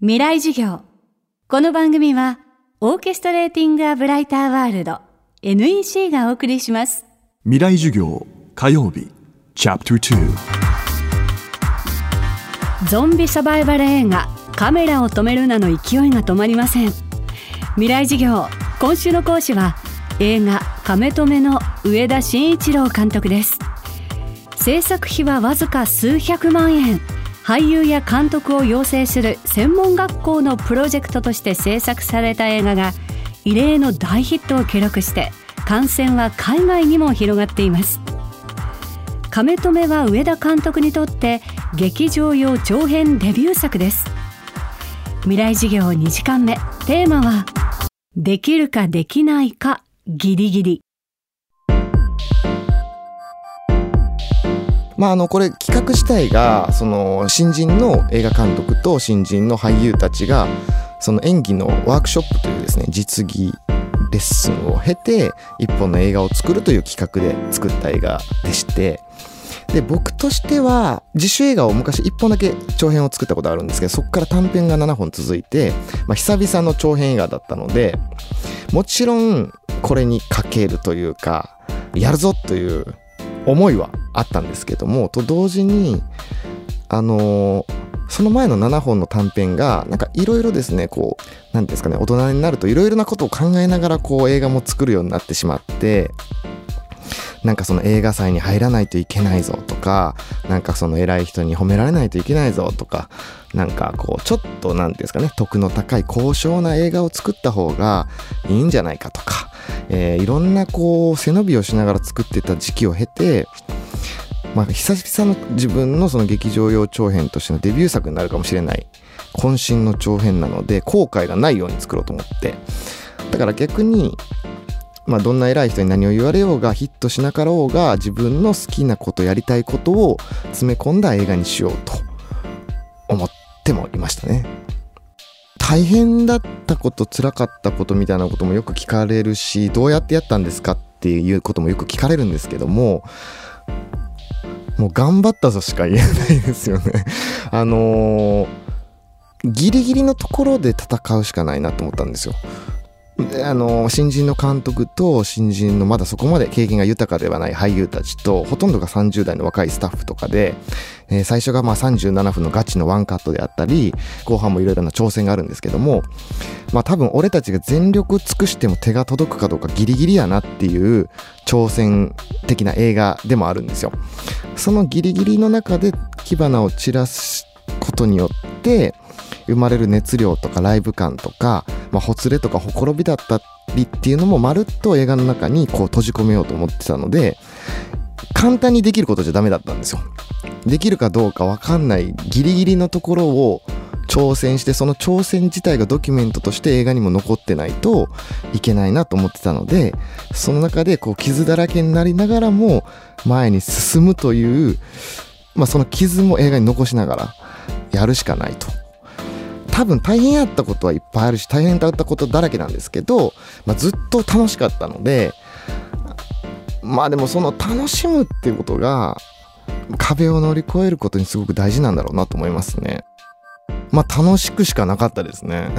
未来授業。この番組はオーケストレーティング・ア・ブライター・ワールド NEC がお送りします。未来授業火曜日チャプターゾンビサバイバル映画カメラを止めるなの勢いが止まりません。未来授業今週の講師は映画カメ止めの上田慎一郎監督です。制作費はわずか数百万円俳優や監督を養成する専門学校のプロジェクトとして制作された映画が異例の大ヒットを記録して感染は海外にも広がっています。亀止めは上田監督にとって劇場用長編デビュー作です。未来事業2時間目。テーマはできるかできないかギリギリ。まあ、あの、これ企画自体が、その、新人の映画監督と新人の俳優たちが、その演技のワークショップというですね、実技レッスンを経て、一本の映画を作るという企画で作った映画でして、で、僕としては、自主映画を昔1本だけ長編を作ったことあるんですけど、そこから短編が7本続いて、まあ、久々の長編映画だったので、もちろん、これにかけるというか、やるぞという思いはあったんですけども、と同時に、あの、その前の7本の短編が、なんかいろいろですね、こう、何ですかね、大人になるといろいろなことを考えながらこう映画も作るようになってしまって、なんかその映画祭に入らないといけないぞとか、なんかその偉い人に褒められないといけないぞとか、なんかこう、ちょっと何ですかね、得の高い高尚な映画を作った方がいいんじゃないかとか、えー、いろんなこう、背伸びをしながら作ってた時期を経て、まあ、久々の自分のその劇場用長編としてのデビュー作になるかもしれない、渾身の長編なので、後悔がないように作ろうと思って。だから逆に、まあ、どんな偉い人に何を言われようがヒットしなかろうが自分の好きなことやりたいことを詰め込んだ映画にしようと思ってもいましたね。大変だったこと辛かったことみたいなこともよく聞かれるしどうやってやったんですかっていうこともよく聞かれるんですけどももう頑張ったぞしか言えないですよね あのー、ギリギリのところで戦うしかないなと思ったんですよ。あの新人の監督と新人のまだそこまで経験が豊かではない俳優たちとほとんどが30代の若いスタッフとかで、えー、最初がまあ37分のガチのワンカットであったり後半もいろいろな挑戦があるんですけどもまあ多分俺たちが全力尽くしても手が届くかどうかギリギリやなっていう挑戦的な映画でもあるんですよ。そのギリギリの中で火花を散らすことによって生まれる熱量とかライブ感とか、まあ、ほつれとかほころびだったりっていうのもまるっと映画の中にこう閉じ込めようと思ってたので簡単にできることじゃダメだったんですよ。できるかどうか分かんないギリギリのところを挑戦してその挑戦自体がドキュメントとして映画にも残ってないといけないなと思ってたのでその中でこう傷だらけになりながらも前に進むという、まあ、その傷も映画に残しながらやるしかないと多分大変やったことはいっぱいあるし大変だったことだらけなんですけど、まあ、ずっと楽しかったのでまあでもその楽しむっていうことが壁を乗り越えることにすごく大事なんだろうなと思いますね。まあ楽しくしかなかったですね。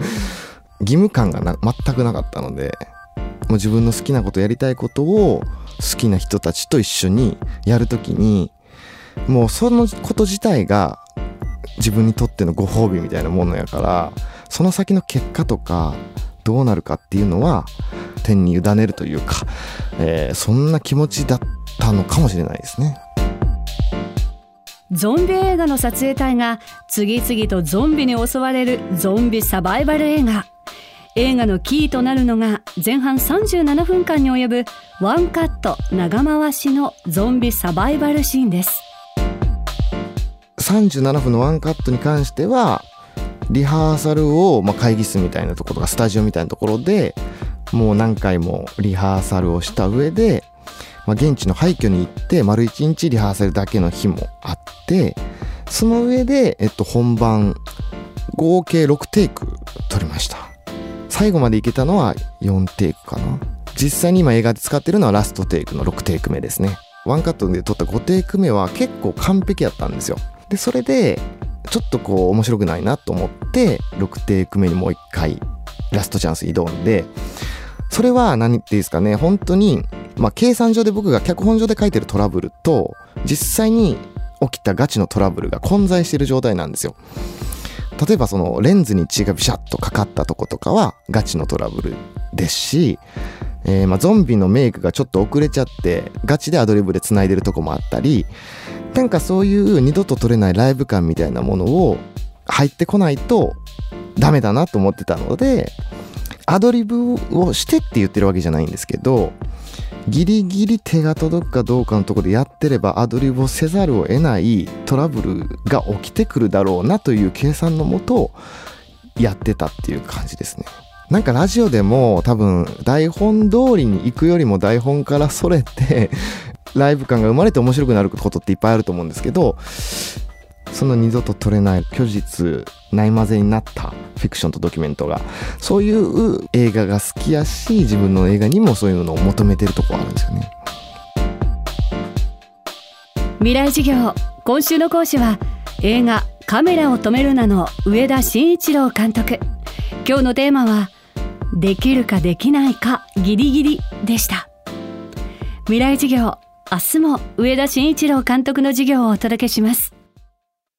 義務感がな全くなかったので、もう自分の好きなことやりたいことを好きな人たちと一緒にやるときに、もうそのこと自体が自分にとってのご褒美みたいなものやからその先の結果とかどうなるかっていうのは天に委ねるというか、えー、そんな気持ちだったのかもしれないですね。ゾンビ映画の撮影隊が次々とゾンビに襲われるゾンビサバイバル映画。映画のキーとなるのが前半37分間に及ぶワンカット長回しのゾンビサバイバルシーンです。37分のワンカットに関してはリハーサルを、まあ、会議室みたいなところとかスタジオみたいなところでもう何回もリハーサルをした上で、まあ、現地の廃墟に行って丸1日リハーサルだけの日もあってその上で、えっと、本番合計6テイク撮りました。最後までいけたのは4テイクかな。実際に今映画で使ってるのはラストテイクの6テイク目ですね。ワンカットで撮った5テイク目は結構完璧やったんですよ。でそれでちょっとこう面白くないなと思って6テイク目にもう一回ラストチャンス挑んでそれは何っていうんですかね。本当にまあ計算上で僕が脚本上で書いてるトラブルと実際に起きたガチのトラブルが混在している状態なんですよ。例えばそのレンズに血がビシャッとかかったとことかはガチのトラブルですし、えー、まあゾンビのメイクがちょっと遅れちゃってガチでアドリブで繋いでるとこもあったりなんかそういう二度と撮れないライブ感みたいなものを入ってこないとダメだなと思ってたのでアドリブをしてって言ってるわけじゃないんですけどギリギリ手が届くかどうかのところでやってればアドリブをせざるを得ないトラブルが起きてくるだろうなという計算のもとやってたっていう感じですね。なんかラジオでも多分台本通りに行くよりも台本からそれてライブ感が生まれて面白くなることっていっぱいあると思うんですけどその二度と撮れない虚実ないまぜになったフィクションとドキュメントがそういう映画が好きやし自分の映画にもそういうのを求めてるとこあるんですよね。未来授業今週の講師は映画カメラを止めるなの上田慎一郎監督。今日のテーマはできるかできないかギリギリでした。未来授業明日も上田慎一郎監督の授業をお届けします。